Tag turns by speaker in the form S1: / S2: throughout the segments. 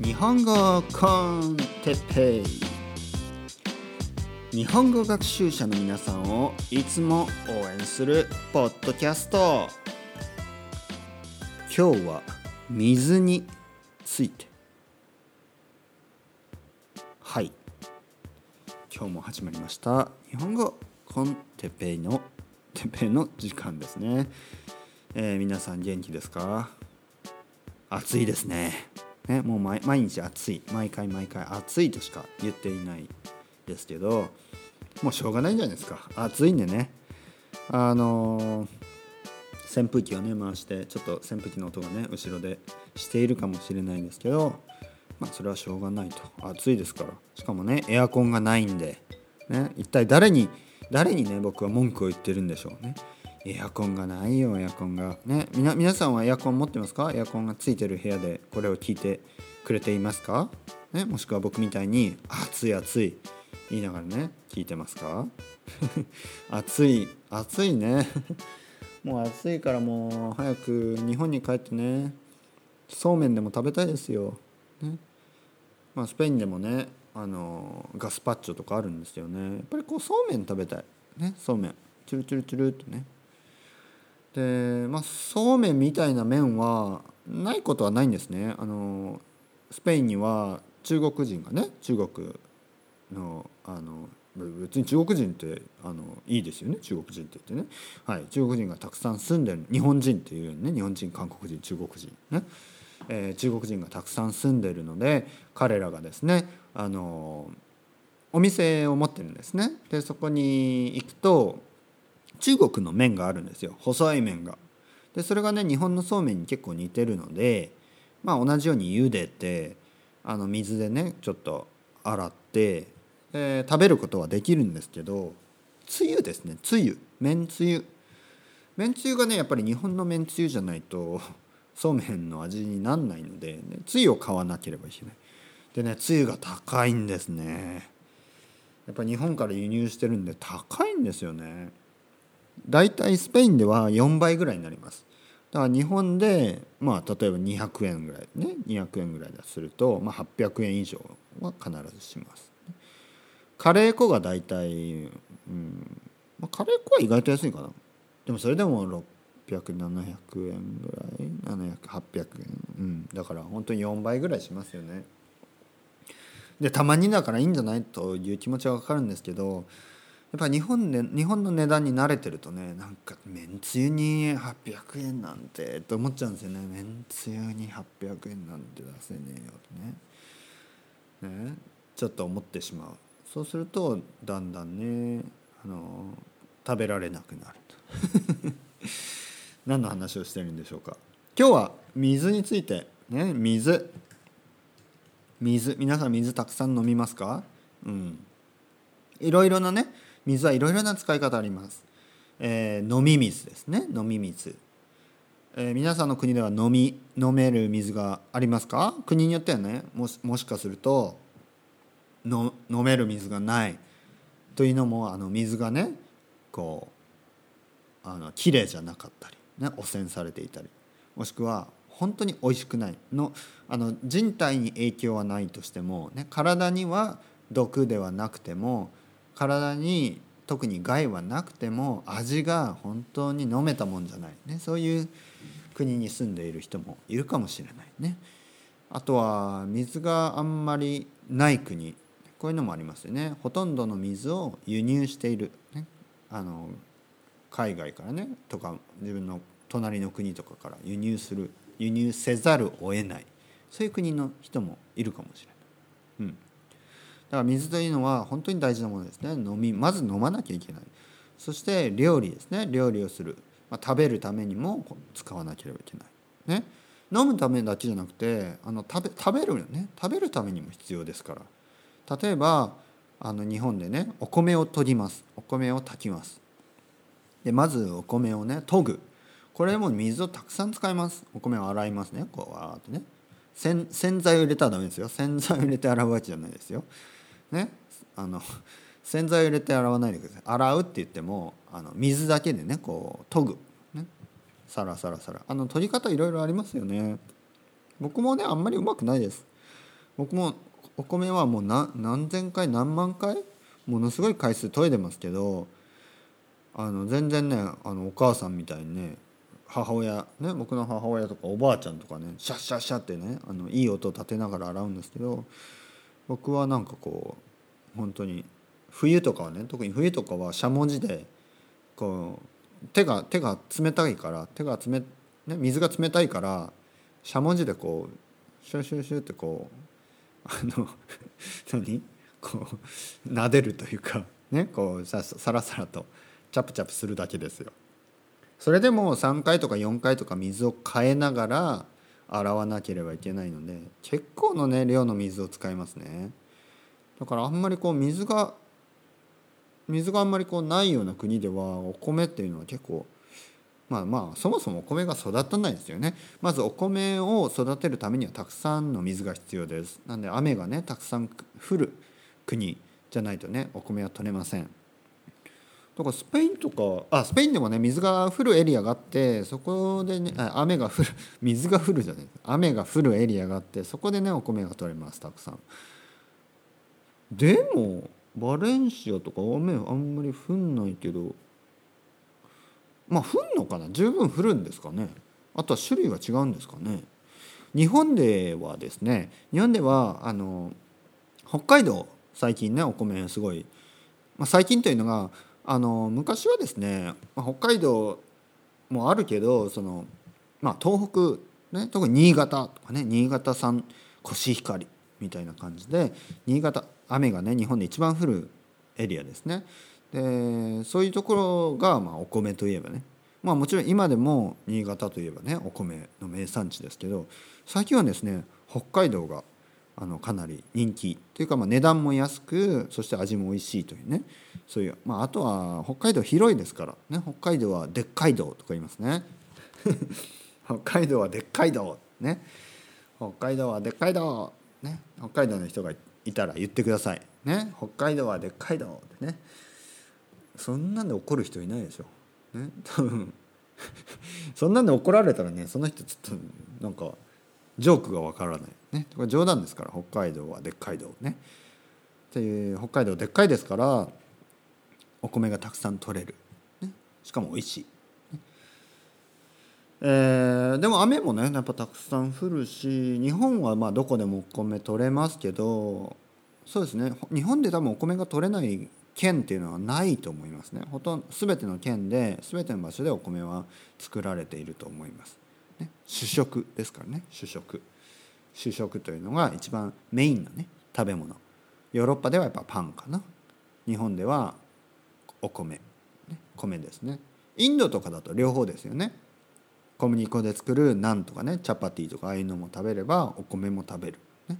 S1: 日本語コンテッペイ。日本語学習者の皆さんをいつも応援するポッドキャスト。今日は水について。はい。今日も始まりました。日本語コンテッペイのテッペイの時間ですね、えー、皆さん元気ですか？暑いですね。ねもう毎日暑い。毎回毎回暑いとしか言っていないですけどもうしょうがないんじゃないですか。暑いんでね。あのー、扇風機をね回してちょっと扇風機の音がね後ろでしているかもしれないんですけどまあそれはしょうがないと。暑いですから。しかもねエアコンがないんで、ね、一体誰に誰にね僕は文句を言ってるんでしょうね。エアコンがないよエアコンが。ねみ皆さんはエアコン持ってますか？エアコンがついてる部屋でこれを聞いてくれていますか、ね、もしくは僕みたいに暑い暑い言いながらね聞いてますか？暑い暑いね。もう暑いからもう早く日本に帰ってねそうめんでも食べたいですよ、ね。まあ、スペインでもねあのガスパッチョとかあるんですよね。やっぱりこうそうめん食べたい。ねそうめん。チュルチュルチュルってね。でまあそうめんみたいな麺はないことはないんですね。あのスペインには中国人がね中国のあの別に中国人ってあのいいですよね。中国人って言ってね、はい、中国人がたくさん住んでる。日本人っていうね。日本人韓国人中国人ね、えー、中国人がたくさん住んでるので彼らがですねあのお店を持ってるんですね。でそこに行くと中国の麺があるんですよ。細い麺が。でそれがね日本のそうめんに結構似てるので、まあ、同じように茹でてあの水でねちょっと洗って、えー、食べることはできるんですけどつゆですね。つゆ。麺つゆ。麺つゆがねやっぱり日本の麺つゆじゃないと そうめんの味になんないので、ね、つゆを買わなければいけない。でねつゆが高いんですね。やっぱ日本から輸入してるんで高いんですよね。大体スペインでは4倍ぐらいになります。だから日本でまあ例えば200円ぐらいね200円ぐらいだとすると、まあ、800円以上は必ずします。カレー粉が大体、うんまあ、カレー粉は意外と安いかな。でもそれでも600700円ぐらい700800円。うん。だから本当に4倍ぐらいしますよね。でたまにだからいいんじゃないという気持ちは分かるんですけどやっぱ日本で日本の値段に慣れてるとねなんかめんつゆに800円なんてと思っちゃうんですよねめんつゆに800円なんて出せねえよとね。ね。ちょっと思ってしまう。そうするとだんだんねあの食べられなくなると。何の話をしてるんでしょうか。今日は水についてね。水。水。皆さん水たくさん飲みますか？うん。いろいろなね水はいろいろな使い方あります、えー、飲み水ですね。飲み水、えー、皆さんの国では飲み飲める水がありますか？国によってはねもしもしかするとの飲める水がない。というのもあの水がねこうあの綺麗じゃなかったり、ね、汚染されていたりもしくは本当に美味しくない。のあの人体に影響はないとしても、ね、体には毒ではなくても体に特に害はなくても味が本当に飲めたもんじゃない、ね、そういう国に住んでいる人もいるかもしれないね。あとは水があんまりない国。こういうのもありますよね。ほとんどの水を輸入している、ね、あの海外からね。とか自分の隣の国とかから輸入する。輸入せざるを得ない。そういう国の人もいるかもしれない。うん。だから水というのは本当に大事なものですね。飲みまず飲まなきゃいけない。そして料理ですね。料理をする、まあ、食べるためにも使わなければいけない。ね。飲むためだけじゃなくてあの食べ食べるね。食べるためにも必要ですから。例えばあの日本でねお米を研ぎます。お米を炊きます。でまずお米をね研ぐ。これも水をたくさん使います。お米を洗いますね。こうわーってね。洗剤を入れたらダメですよ。洗剤を入れて洗うわけじゃないですよ。ねあの洗剤を入れて洗わないでください。洗うって言ってもあの水だけでねこう研ぐ、ね、サラサラサラ。あの研ぎ方いろいろありますよね。僕もねあんまりうまくないです。僕もお米はもう何千回何万回ものすごい回数研いでますけどあの全然ねあのお母さんみたいにね母親ね僕の母親とかおばあちゃんとかねシャッシャッシャッってねあのいい音を立てながら洗うんですけど僕はなんかこう本当に冬とかはね特に冬とかはしゃもじでこう手が手が冷たいから手が冷、ね、水が冷たいからしゃもじでこうシュシュシュってこうあの 何？こう撫でるというかねこうささらさらとチャプチャプするだけですよ。それでも3回とか4回とか水を変えながら洗わなければいけないので結構のね量の水を使いますね。だからあんまりこう水が水があんまりこうないような国ではお米っていうのは結構まあまあそもそもお米が育たないですよね。まずお米を育てるためにはたくさんの水が必要です。なんで雨がねたくさん降る国じゃないとねお米は取れません。だからスペインとかあスペインでもね水が降るエリアがあってそこでね雨が降る 水が降るじゃない雨が降るエリアがあってそこでねお米が取れますたくさん。でもバレンシアとか雨あんまり降んないけどまあ降んのかな？十分降るんですかね。あとは種類は違うんですかね。日本ではですね日本ではあの北海道最近ねお米すごい、まあ、最近というのがあの昔はですね、まあ、北海道もあるけどその、まあ、東北、ね、特に新潟とかね新潟産コシヒカリみたいな感じで新潟雨がね日本で一番降るエリアですね。でそういうところが、まあ、お米といえばね。まあもちろん今でも新潟といえばねお米の名産地ですけど最近はですね北海道があのかなり人気というかまあ値段も安くそして味も美味しいというね。そういう、まあ、あとは北海道広いですから、ね、北海道はでっかい道とか言いますね。北海道はでっかい道ね。北海道はでっかい道ね。北海道の人がいたら言ってください。ね。北海道はでっかい道ってね。そんなんで怒る人いないでしょ。ね。多分。そんなんで怒られたらねその人ちょっとなんかジョークがわからない。ね。これ冗談ですから北海道はでっかい道。ね。っていう北海道でっかいですからお米がたくさん取れる、ね、しかも美味しい、えー、でも雨もねやっぱたくさん降るし日本はまあどこでもお米取れますけどそうですね。日本で多分お米が取れない県っていうのはないと思いますね。ほとんど全ての県で全ての場所でお米は作られていると思います、ね、主食ですからね。主食。主食というのが一番メインのね食べ物。ヨーロッパではやっぱパンかな。日本ではお米、ね、米ですね。インドとかだと両方ですよね。小麦粉で作るナンとかねチャパティとかああいうのも食べればお米も食べる、ね、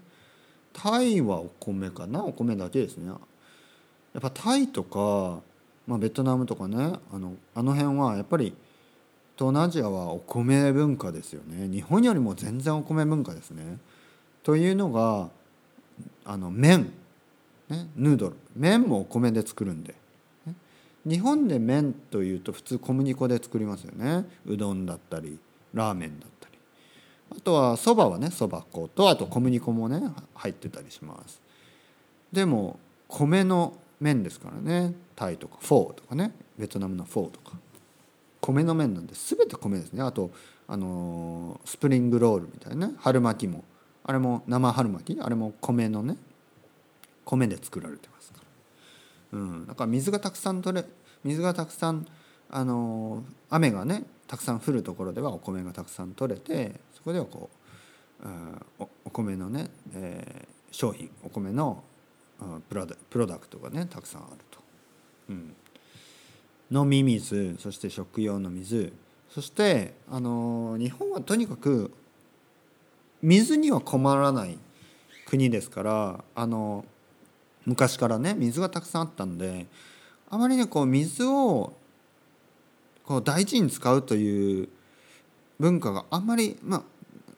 S1: タイはお米かな？お米だけですね。やっぱタイとか、まあ、ベトナムとかねあのあの辺はやっぱり東南アジアはお米文化ですよね。日本よりも全然お米文化ですね。というのがあの麺、ね、ヌードル。麺もお米で作るんで。日本で麺というと普通小麦粉で作りますよね。うどんだったりラーメンだったり。あとはそばはねそば粉とあと小麦粉もね入ってたりします。でも米の麺ですからね。タイとかフォーとかね。ベトナムのフォーとか。米の麺なんで全て米ですね。あとあのスプリングロールみたいなね。春巻きも。あれも生春巻き？あれも米のね米で作られてます。から、うん、だから水がたくさん取れ水がたくさんあの雨がねたくさん降るところではお米がたくさん取れてそこではこうおお米のね、えー、商品お米のプロダプロダクトがねたくさんあると。うん、飲み水そして食用の水そしてあの日本はとにかく水には困らない国ですからあの昔からね水がたくさんあったんであまりねこう水をこう大事に使うという文化があんまりまあ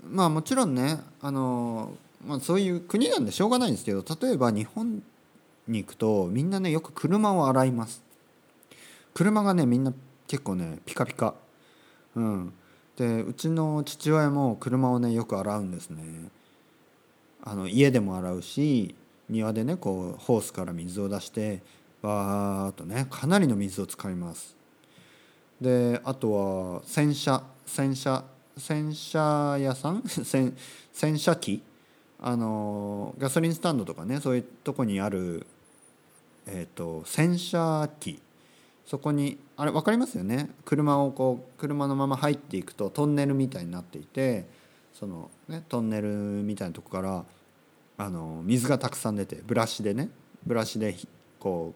S1: まあもちろんねあの、まあ、そういう国なんでしょうがないんですけど例えば日本に行くとみんなねよく車を洗います。車がねみんな結構ねピカピカ。うん。でうちの父親も車をねよく洗うんですね。あの家でも洗うし庭でねこうホースから水を出してわーっとねかなりの水を使います。であとは洗車洗車洗車屋さん？洗洗車機？あのガソリンスタンドとかねそういうとこにある、えーと、洗車機。そこにあれ分かりますよね？車をこう車のまま入っていくとトンネルみたいになっていてその、ね、トンネルみたいなとこからあの水がたくさん出てブラシでねブラシでこ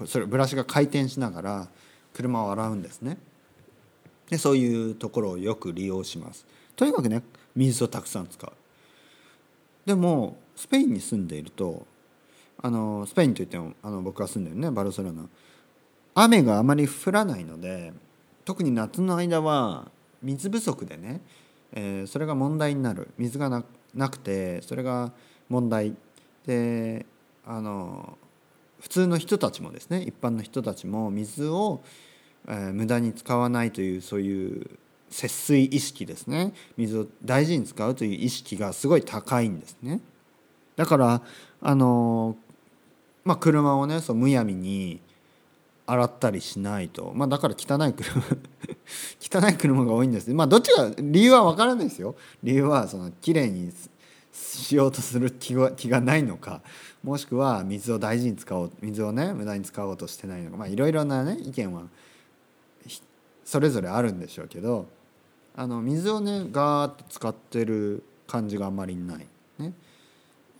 S1: うそれブラシが回転しながら車を洗うんですね。でそういうところをよく利用します。とにかくね水をたくさん使う。でもスペインに住んでいるとあのスペインといってもあの僕が住んでるねバルセロナ。雨があまり降らないので特に夏の間は水不足でね、えー、それが問題になる。水がななくてそれが問題。であの普通の人たちもですね一般の人たちも水を、えー、無駄に使わないというそういう節水意識ですね。水を大事に使うという意識がすごい高いんですね。だからあのまあ車をねそうむやみに洗ったりしないと。まあだから汚い車 汚い車が多いんですまあどっちが理由は分からないですよ。理由はその綺麗にしようとする気が気がないのか。もしくは水を大事に使おう水をね無駄に使おうとしてないのか。まあいろいろなね意見はそれぞれあるんでしょうけどあの水をねガーッと使ってる感じがあんまりない。ね。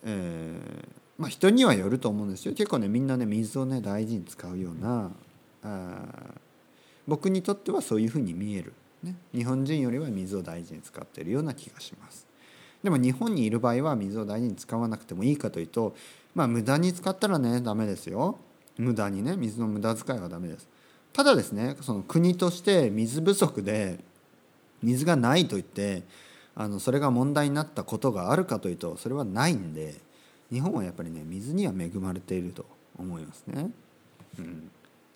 S1: えー、まあ人にはよると思うんですよ。結構ねみんなね水をね大事に使うようなあ僕にとってはそういうふうに見える、ね、日本人よりは水を大事に使っているような気がします。でも日本にいる場合は水を大事に使わなくてもいいかというとまあ無駄に使ったらねダメですよ。無駄にね水の無駄遣いはダメです。ただですねその国として水不足で水がないといってあのそれが問題になったことがあるかというとそれはないんで日本はやっぱりね水には恵まれていると思いますね。うん、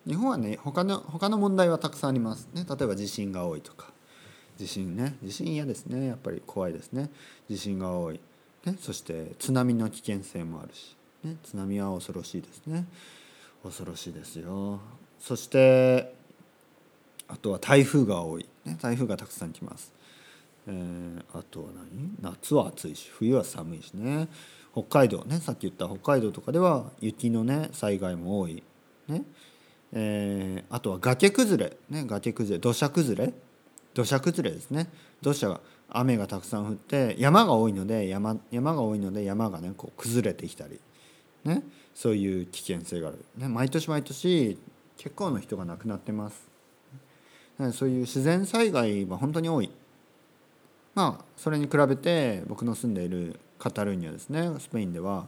S1: 日本はね他の他の問題はたくさんあります。ね例えば地震が多いとか。地震ね。地震嫌ですね。やっぱり怖いですね。地震が多い、ね、そして津波の危険性もあるし、ね、津波は恐ろしいですね。恐ろしいですよ。そしてあとは台風が多い、ね、台風がたくさん来ます、えー、あとは何？夏は暑いし冬は寒いしね。北海道ねさっき言った北海道とかでは雪のね災害も多い。ね。えー、あとは崖崩れ、ね、崖崩れ。土砂崩れ。土砂崩れですね。土砂が雨がたくさん降って山が多いので山山が多いので山がねこう崩れてきたり、ね、そういう危険性がある、ね、毎年毎年結構の人が亡くなってます。そういう自然災害は本当に多い。まあそれに比べて僕の住んでいるカタルーニャですねスペインでは。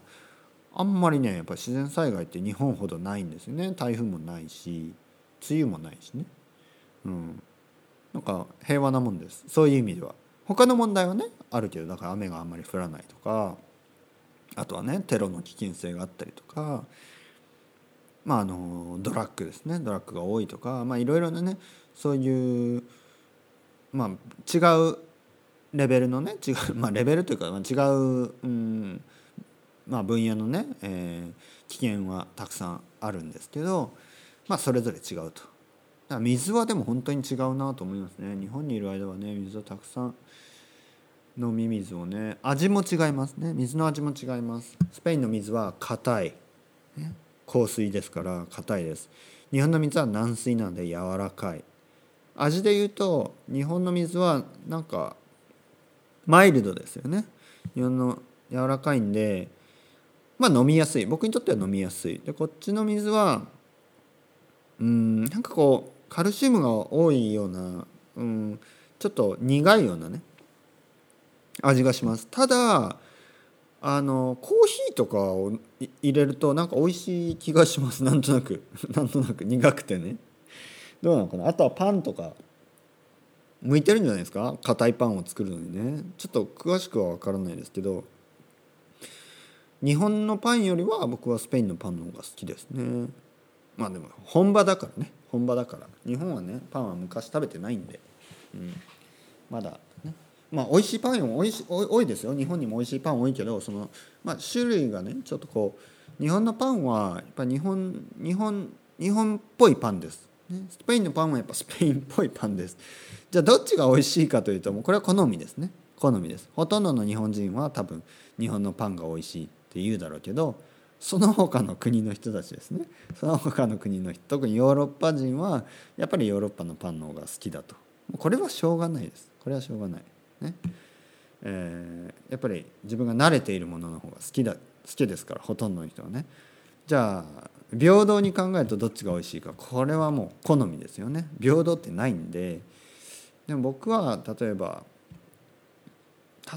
S1: あんまりねやっぱ自然災害って日本ほどないんですよね。台風もないし梅雨もないしね。うん。なんか平和なもんです。そういう意味では。他の問題はねあるけどだから雨があんまり降らないとか。あとはねテロの危険性があったりとか。まああのドラッグですね。ドラッグが多いとか。まあいろいろなねそういうまあ違うレベルのね違う、まあ、レベルというか、違う、うんまあ、分野のね、えー、危険はたくさんあるんですけど、まあ、それぞれ違うと。水はでも本当に違うなと思いますね。日本にいる間はね水をたくさん飲み水をね味も違いますね。水の味も違います。スペインの水は硬い、ね、硬水ですから硬いです。日本の水は軟水なので柔らかい。味で言うと日本の水はなんかマイルドですよね。日本の柔らかいんでまあ飲みやすい。僕にとっては飲みやすい。でこっちの水はうんなんかこうカルシウムが多いようなうんちょっと苦いようなね味がします。ただあのコーヒーとかを入れるとなんか美味しい気がします。なんとなく。なんとなく苦くてね。どうなのかな。あとはパンとか。向いてるんじゃないですか？硬いパンを作るのにね。ちょっと詳しくは分からないですけど。日本のパンよりは僕はスペインのパンの方が好きですね。まあでも本場だからね。本場だから。日本はねパンは昔食べてないんで、うん、まだね。まあ美味しいパンも多いし多いですよ。日本にも美味しいパン多いけどその、まあ、種類がねちょっとこう日本のパンはやっぱ日本日本日本っぽいパンです、スペインのパンはやっぱスペインっぽいパンです。じゃあどっちが美味しいかというともうこれは好みですね。好みです。ほとんどの日本人は多分日本のパンが美味しいって言うだろうけどその他の国の人たちですね。その他の国の人特にヨーロッパ人はやっぱりヨーロッパのパンの方が好きだと。これはしょうがないです。これはしょうがない。ね。えー、やっぱり自分が慣れているものの方が好きだ好きですからほとんどの人はね。じゃあ平等に考えるとどっちが美味しいか。これはもう好みですよね。平等ってないんで。でも僕は例えば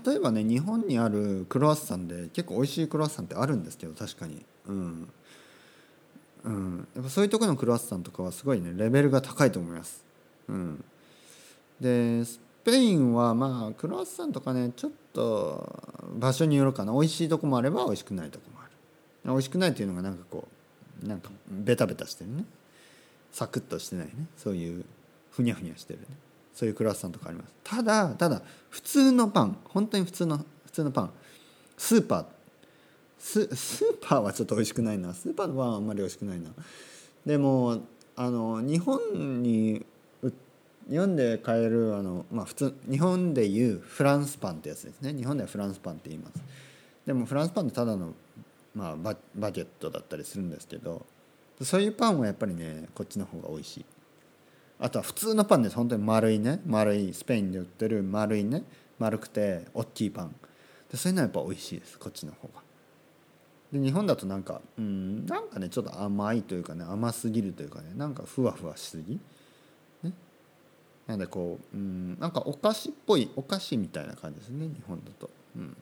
S1: 例えばね日本にあるクロワッサンで結構美味しいクロワッサンってあるんですけど確かに。うん。うん。やっぱそういうとこのクロワッサンとかはすごいねレベルが高いと思います。うん。でスペインはまあクロワッサンとかねちょっと場所によるかな。美味しいとこもあれば美味しくないとこもある。美味しくないっていうのがなんかこうなんかベタベタしてるね。サクッとしてないね。そういうふにゃふにゃしてるね。そういうクロワッサンとかあります。ただただ普通のパン。本当に普通の普通のパン。スーパー。ススーパーはちょっと美味しくないな。スーパーのパンはあんまり美味しくないな。でもあの日本に日本で買えるあの、まあ、普通日本でいうフランスパンってやつですね。日本ではフランスパンって言います。でもフランスパンってただの、まあ、ババゲットだったりするんですけどそういうパンはやっぱりねこっちの方が美味しい。あとは普通のパンです。本当に丸いね。丸いスペインで売ってる丸いね。丸くて大きいパン。でそういうのはやっぱ美味しいです。こっちの方が。で日本だとなんかうんなんかねちょっと甘いというかね甘すぎるというかねなんかふわふわしすぎ。ね。なんでこううんなんかお菓子っぽいお菓子みたいな感じですね日本だと。うん。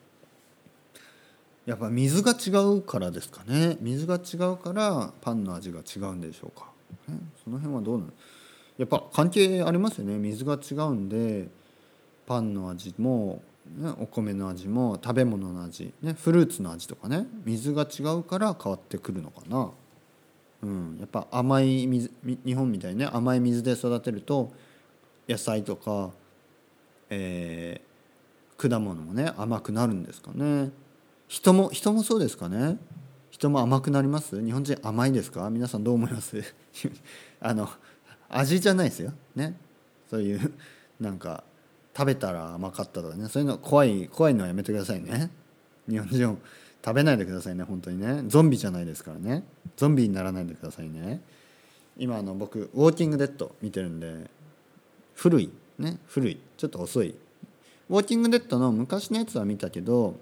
S1: やっぱ水が違うからですかね。水が違うからパンの味が違うんでしょうか、ね、その辺はどうなの？やっぱ関係ありますよね。水が違うんでパンの味も、ね、お米の味も食べ物の味、ね、フルーツの味とかね。水が違うから変わってくるのかな。うん、やっぱ甘い水日本みたいにね甘い水で育てると野菜とか、えー、果物もね甘くなるんですかね。人も人もそうですかね？人も甘くなります？日本人甘いですか？皆さんどう思います？あの味じゃないですよ。ね？そういうなんか食べたら甘かったとかね。そういうの怖い怖いのはやめてくださいね。日本人食べないでくださいね本当にね。ゾンビじゃないですからね。ゾンビにならないでくださいね。今あの僕ウォーキングデッド見てるんで古い。ね？古い。ちょっと遅い。ウォーキングデッドの昔のやつは見たけど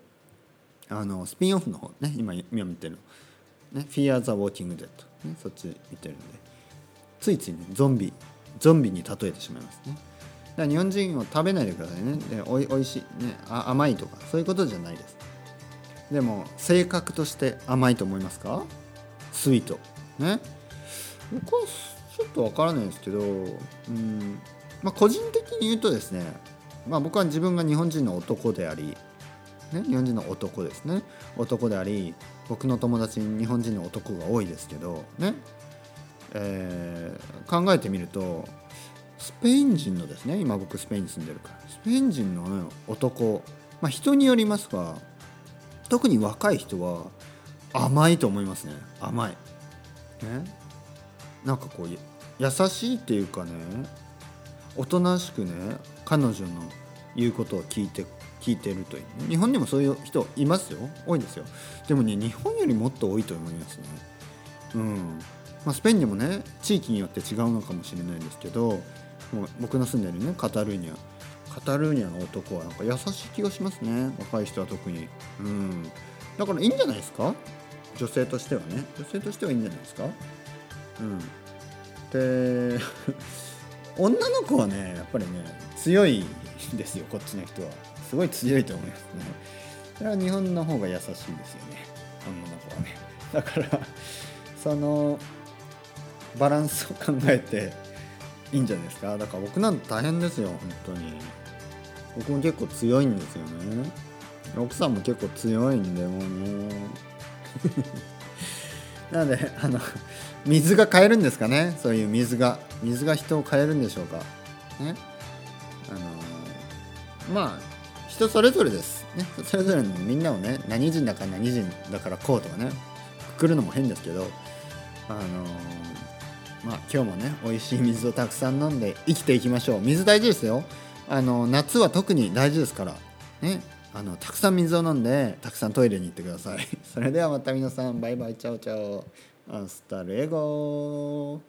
S1: あのスピンオフの方ね今今見てるの。ね Fear the Walking Dead、ね、そっち見てるんで。ついついねゾンビゾンビに例えてしまいますね。だから日本人を食べないでくださいね。でおいおいしい、ね、あ甘いとかそういうことじゃないです。でも性格として甘いと思いますか？スイート。ね？僕はちょっとわからないですけどうん。まあ個人的に言うとですねまあ僕は自分が日本人の男でありね、日本人の男ですね。男であり僕の友達に日本人の男が多いですけどね。えー、考えてみるとスペイン人のですね。今僕スペインに住んでるから。スペイン人の、ね、男、まあ、人によりますが特に若い人は甘いと思いますね。甘い。ね、なんかこう優しいっていうかねおとなしくね彼女の言うことを聞いて聞いてるという、日本にもそういう人いますよ。多いんですよ。でもね日本よりもっと多いと思いますね。うん。まあ、スペインでもね地域によって違うのかもしれないですけどもう僕の住んでるねカタルーニャ。カタルーニャの男はなんか優しい気がしますね。若い人は特に。うん。だからいいんじゃないですか？女性としてはね。女性としてはいいんじゃないですか？うん。で 女の子はねやっぱりね強いですよこっちの人は。すごい強いと思いますね。それは日本の方が優しいですよね。女の子はね。だからそのバランスを考えていいんじゃないですか。だから僕なんて大変ですよ本当に。僕も結構強いんですよね。奥さんも結構強いんでもうね なのであの水が変えるんですかね。そういう水が。水が人を変えるんでしょうか。ね。あのまあ人それぞれです。ねそれぞれのみんなをね何人だから何人だからこうとかねくくるのも変ですけどあのーまあ今日もね美味しい水をたくさん飲んで生きていきましょう。水大事ですよ。あの夏は特に大事ですから。ねあのたくさん水を飲んでたくさんトイレに行ってください。それではまた皆さんバイバイ ciao ciao。hasta luego